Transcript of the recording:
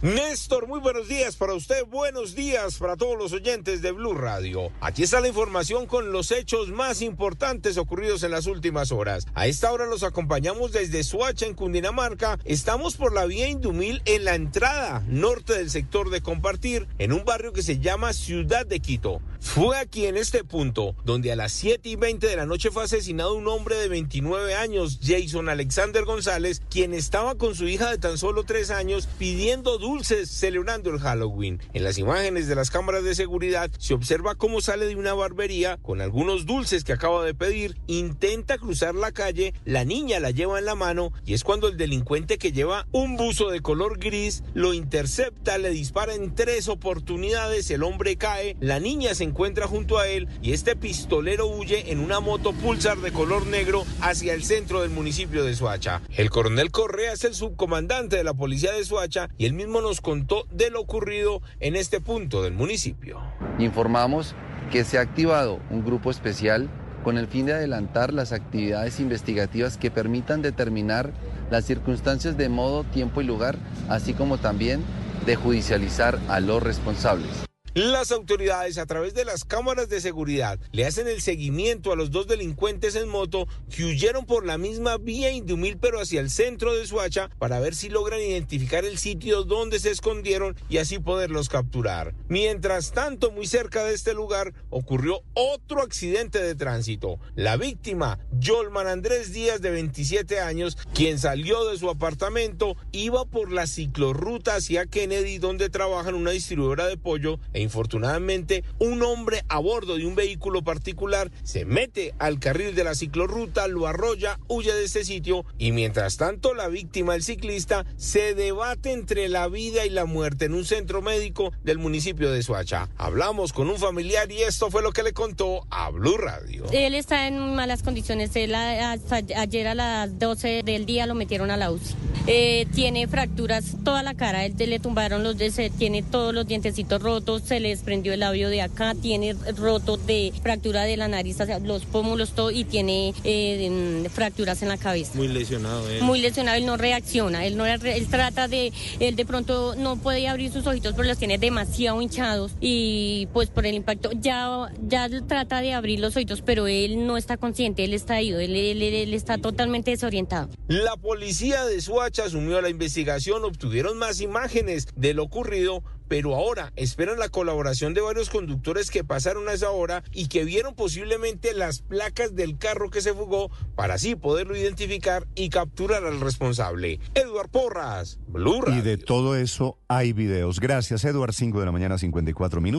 Néstor, muy buenos días para usted, buenos días para todos los oyentes de Blue Radio. Aquí está la información con los hechos más importantes ocurridos en las últimas horas. A esta hora los acompañamos desde Suacha en Cundinamarca. Estamos por la vía Indumil en la entrada norte del sector de Compartir, en un barrio que se llama Ciudad de Quito. Fue aquí en este punto donde a las 7 y 20 de la noche fue asesinado un hombre de 29 años, Jason Alexander González, quien estaba con su hija de tan solo 3 años pidiendo dulces celebrando el Halloween. En las imágenes de las cámaras de seguridad se observa cómo sale de una barbería con algunos dulces que acaba de pedir, intenta cruzar la calle, la niña la lleva en la mano y es cuando el delincuente que lleva un buzo de color gris lo intercepta, le dispara en tres oportunidades, el hombre cae, la niña se encuentra junto a él y este pistolero huye en una moto pulsar de color negro hacia el centro del municipio de Suacha. El coronel Correa es el subcomandante de la policía de Suacha y él mismo nos contó de lo ocurrido en este punto del municipio. Informamos que se ha activado un grupo especial con el fin de adelantar las actividades investigativas que permitan determinar las circunstancias de modo, tiempo y lugar, así como también de judicializar a los responsables. Las autoridades a través de las cámaras de seguridad le hacen el seguimiento a los dos delincuentes en moto que huyeron por la misma vía Indumil pero hacia el centro de Suacha para ver si logran identificar el sitio donde se escondieron y así poderlos capturar. Mientras tanto, muy cerca de este lugar ocurrió otro accidente de tránsito. La víctima, Jolman Andrés Díaz de 27 años, quien salió de su apartamento, iba por la ciclorruta hacia Kennedy donde trabaja en una distribuidora de pollo e infortunadamente un hombre a bordo de un vehículo particular se mete al carril de la ciclorruta, lo arrolla, huye de este sitio y mientras tanto la víctima, el ciclista, se debate entre la vida y la muerte en un centro médico del municipio de Suacha. Hablamos con un familiar y esto fue lo que le contó a Blue Radio. Él está en malas condiciones. Él ayer a las 12 del día lo metieron a la UCI. Eh, tiene fracturas toda la cara, él le tumbaron los tiene todos los dientecitos rotos, se le desprendió el labio de acá, tiene roto de fractura de la nariz, los pómulos, todo, y tiene eh, fracturas en la cabeza. Muy lesionado, ¿eh? Muy lesionado, él no reacciona, él no él trata de, él de pronto no puede abrir sus ojitos, pero los tiene demasiado hinchados y pues por el impacto ya, ya trata de abrir los ojitos, pero él no está consciente, él está ido, él, él está totalmente desorientado. La policía de Suacha asumió la investigación, obtuvieron más imágenes de lo ocurrido, pero ahora esperan la colaboración de varios conductores que pasaron a esa hora y que vieron posiblemente las placas del carro que se fugó para así poderlo identificar y capturar al responsable. Eduard Porras, Blue Y de todo eso hay videos. Gracias, Eduard. 5 de la mañana, 54 minutos.